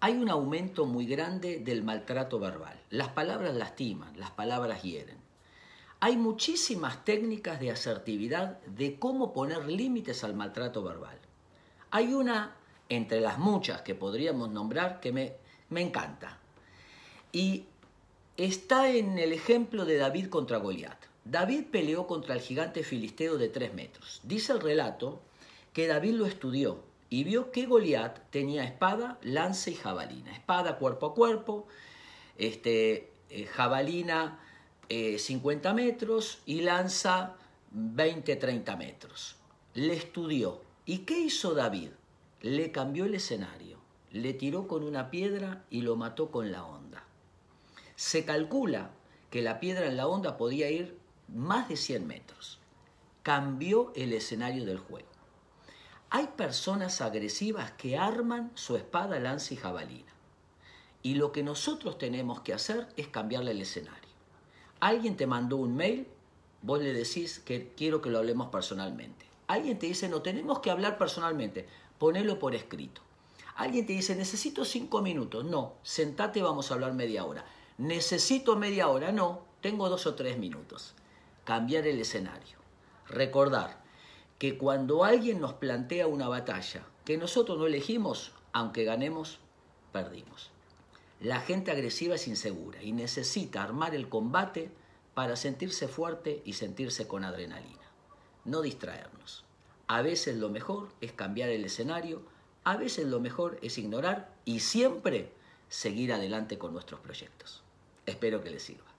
hay un aumento muy grande del maltrato verbal. Las palabras lastiman, las palabras hieren. Hay muchísimas técnicas de asertividad de cómo poner límites al maltrato verbal. Hay una, entre las muchas que podríamos nombrar, que me, me encanta. Y está en el ejemplo de David contra Goliat. David peleó contra el gigante filisteo de tres metros. Dice el relato que David lo estudió y vio que Goliat tenía espada, lanza y jabalina. Espada cuerpo a cuerpo, este, eh, jabalina 50 eh, metros y lanza 20-30 metros. Le estudió. ¿Y qué hizo David? Le cambió el escenario, le tiró con una piedra y lo mató con la onda. Se calcula que la piedra en la onda podía ir más de 100 metros. Cambió el escenario del juego. Hay personas agresivas que arman su espada, lanza y jabalina. Y lo que nosotros tenemos que hacer es cambiarle el escenario. Alguien te mandó un mail, vos le decís que quiero que lo hablemos personalmente. Alguien te dice, no, tenemos que hablar personalmente, ponelo por escrito. Alguien te dice, necesito cinco minutos, no, sentate, vamos a hablar media hora. Necesito media hora, no, tengo dos o tres minutos. Cambiar el escenario. Recordar, que cuando alguien nos plantea una batalla que nosotros no elegimos, aunque ganemos, perdimos. La gente agresiva es insegura y necesita armar el combate para sentirse fuerte y sentirse con adrenalina. No distraernos. A veces lo mejor es cambiar el escenario, a veces lo mejor es ignorar y siempre seguir adelante con nuestros proyectos. Espero que les sirva.